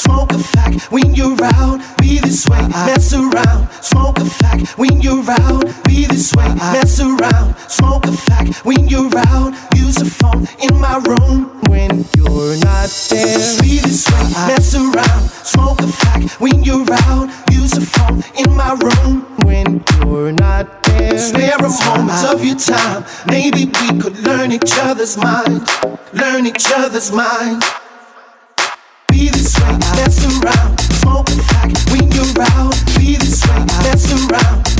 Smoke a fact when you're out, be this way, mess around. Smoke a fact when you're out, be this way, mess around. Smoke a fact when you're out, use a phone in my room when you're not there. Be this way, mess around. Smoke a fact when you're out, use a phone in my room when you're not there. Spare a moment of your time, maybe we could learn each other's mind, learn each other's mind around. Smoke like when you're out. Be the swag that's around.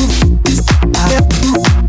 Yeah.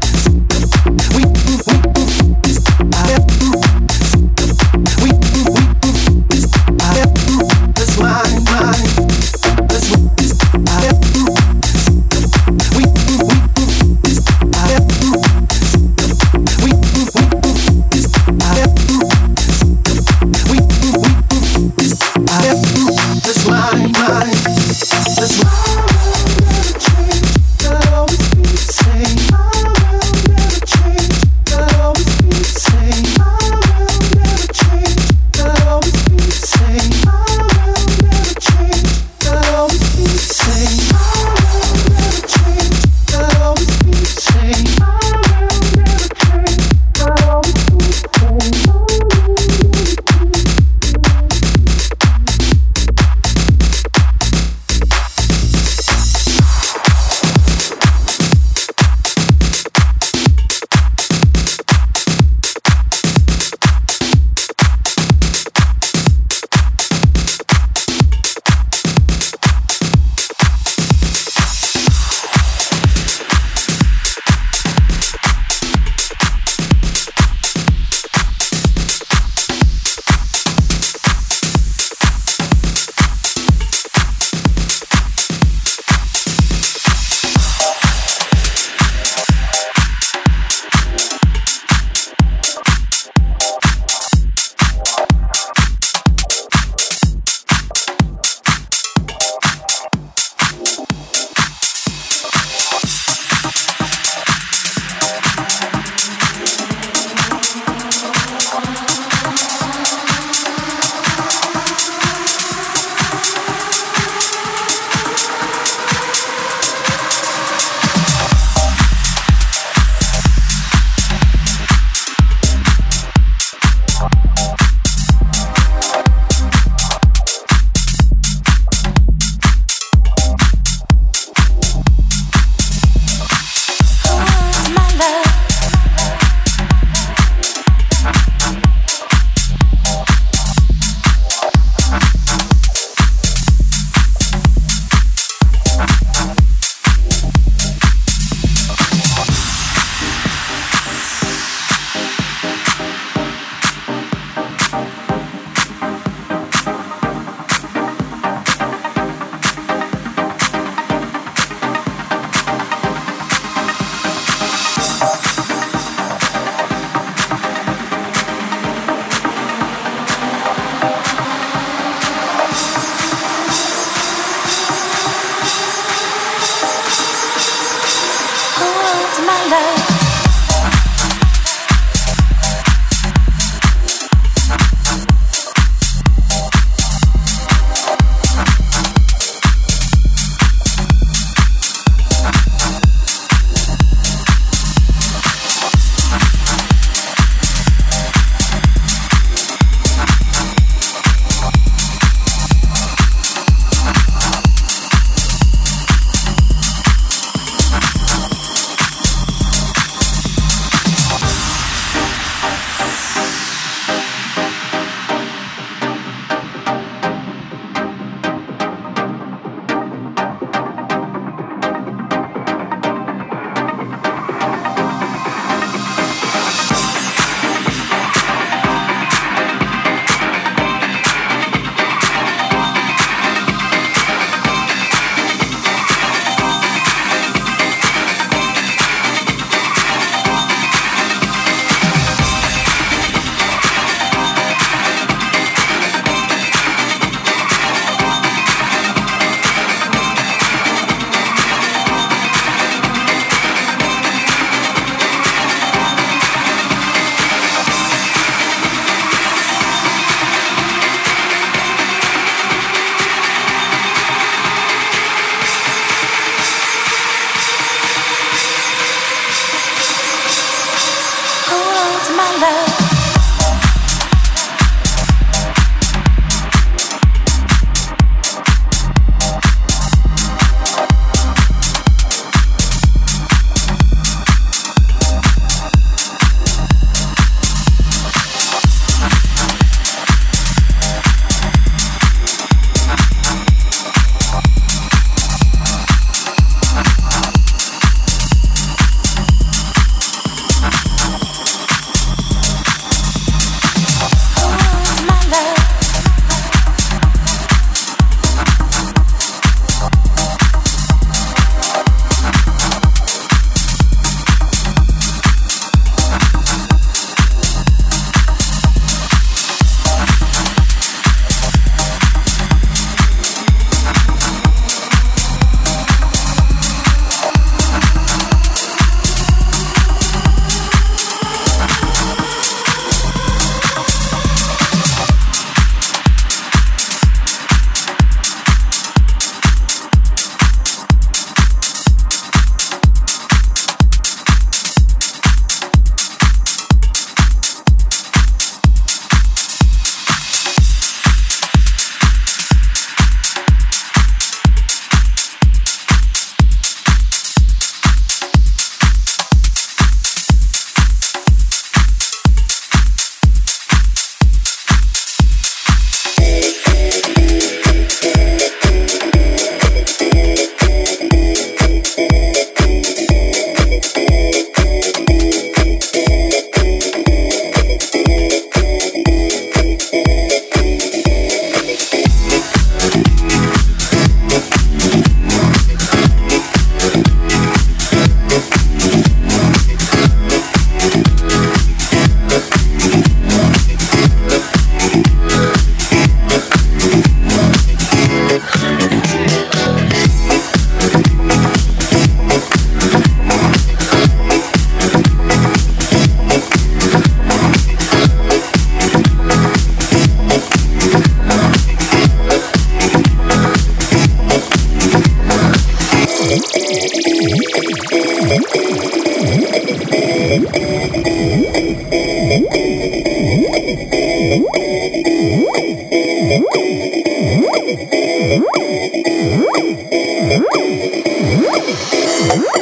Mm-hmm.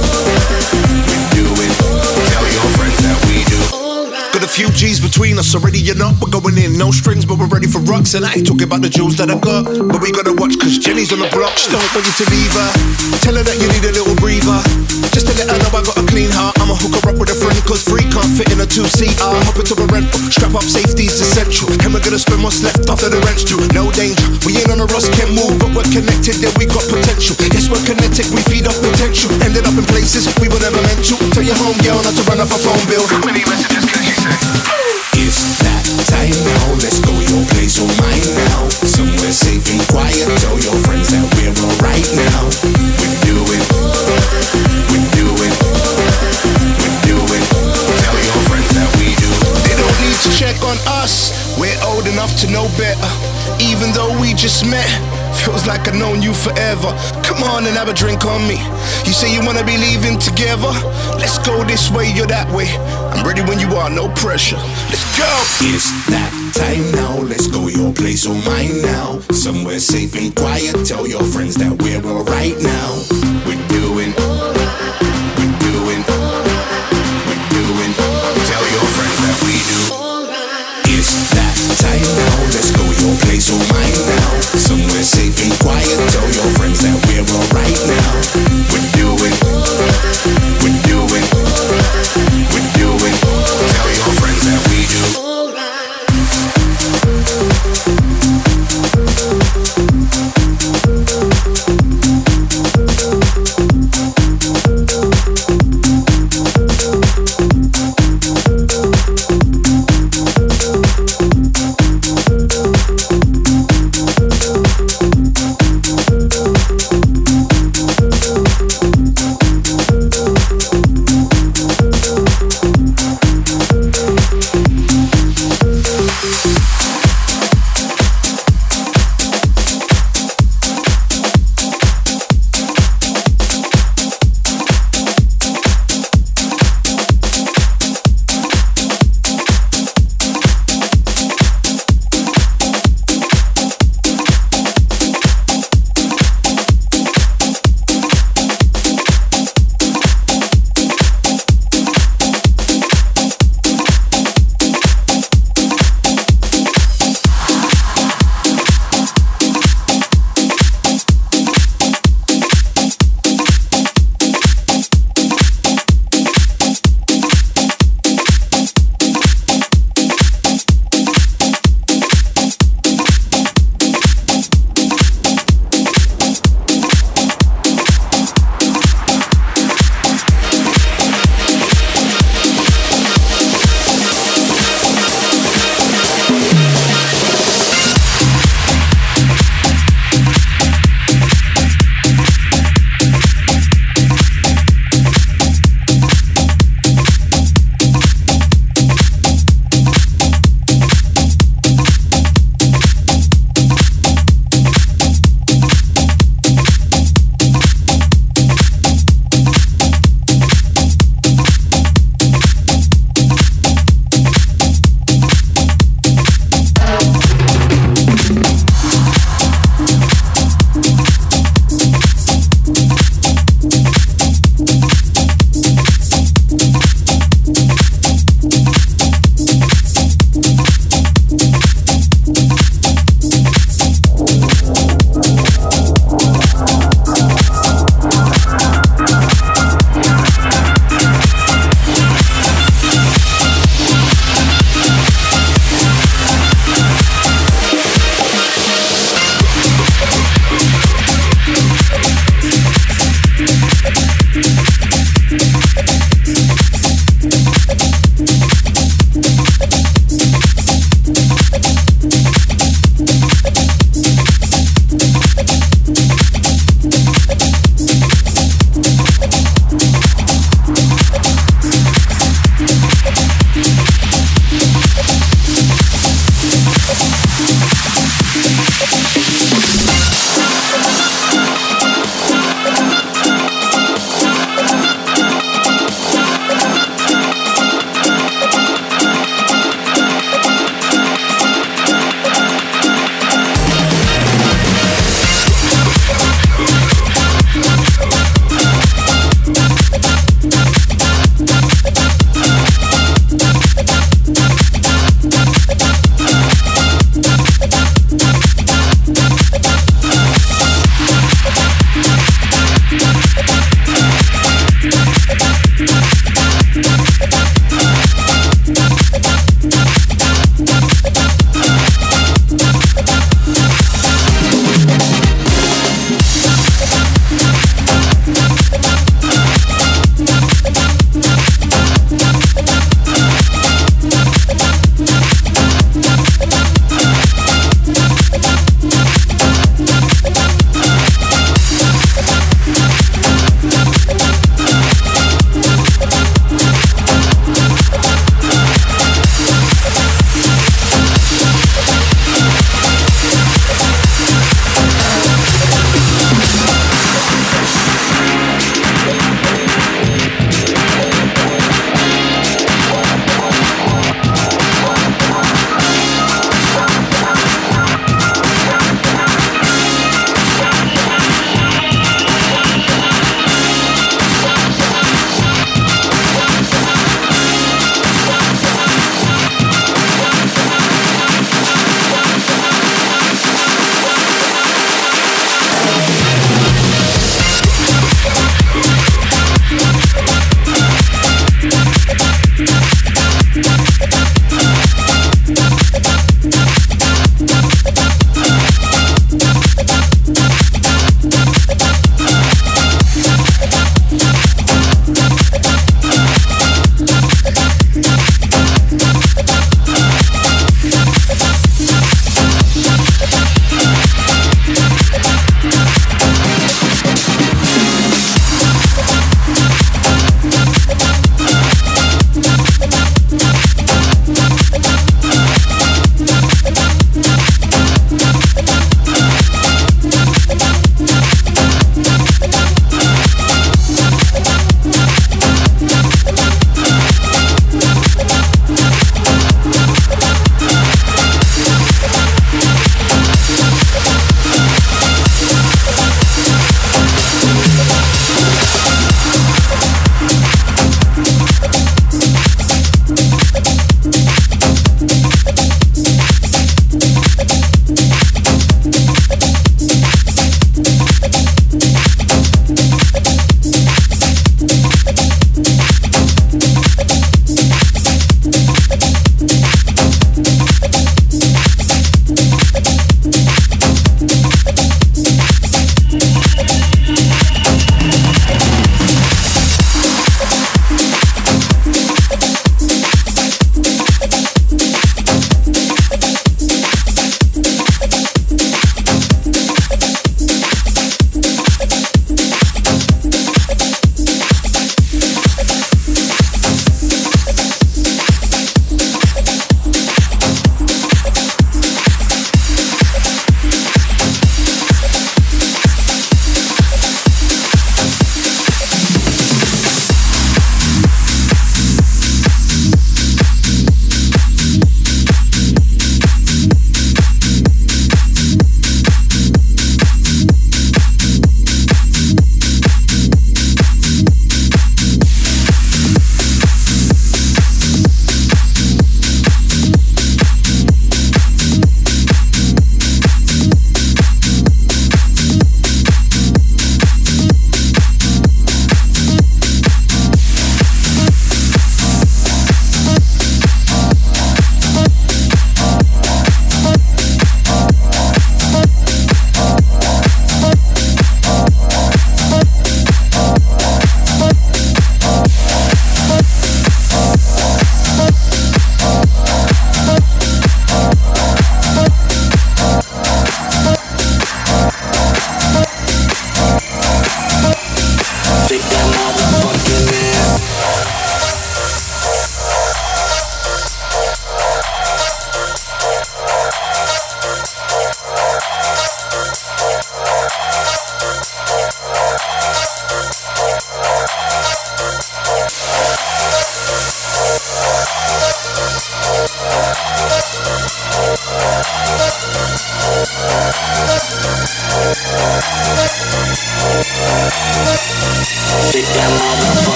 Thank you. I ain't talking about the jewels that I got. But we gotta watch, cause Jenny's on the block. She don't want you to leave her. Tell her that you need a little breather. Just to let her know I got a clean heart. I'ma hook her up with a friend, cause free can't fit in a two seater. Hop into a rental, strap up, safety's essential. And we're gonna spend what's left after the rent's due. No danger. We ain't on a Ross, can't move, but we're connected, yeah, we got potential. Yes, we're connected, we feed off potential. Ended up in places we were never meant to. Tell your home girl not to run up a phone bill. How many messages can you say? It's that time now, let's go your place or mine now. Somewhere safe and quiet, tell your friends that we're alright now. We're doing, we're doing, we're doing. Tell your friends that we do. They don't need to check on us, we're old enough to know better. Even though we just met. Feels like I've known you forever. Come on and have a drink on me. You say you wanna be leaving together? Let's go this way, you're that way. I'm ready when you are, no pressure. Let's go. It's that time now. Let's go your place or mine now. Somewhere safe and quiet. Tell your friends that we're alright now. Somewhere safe and quiet. Tell your friends that we're alright now.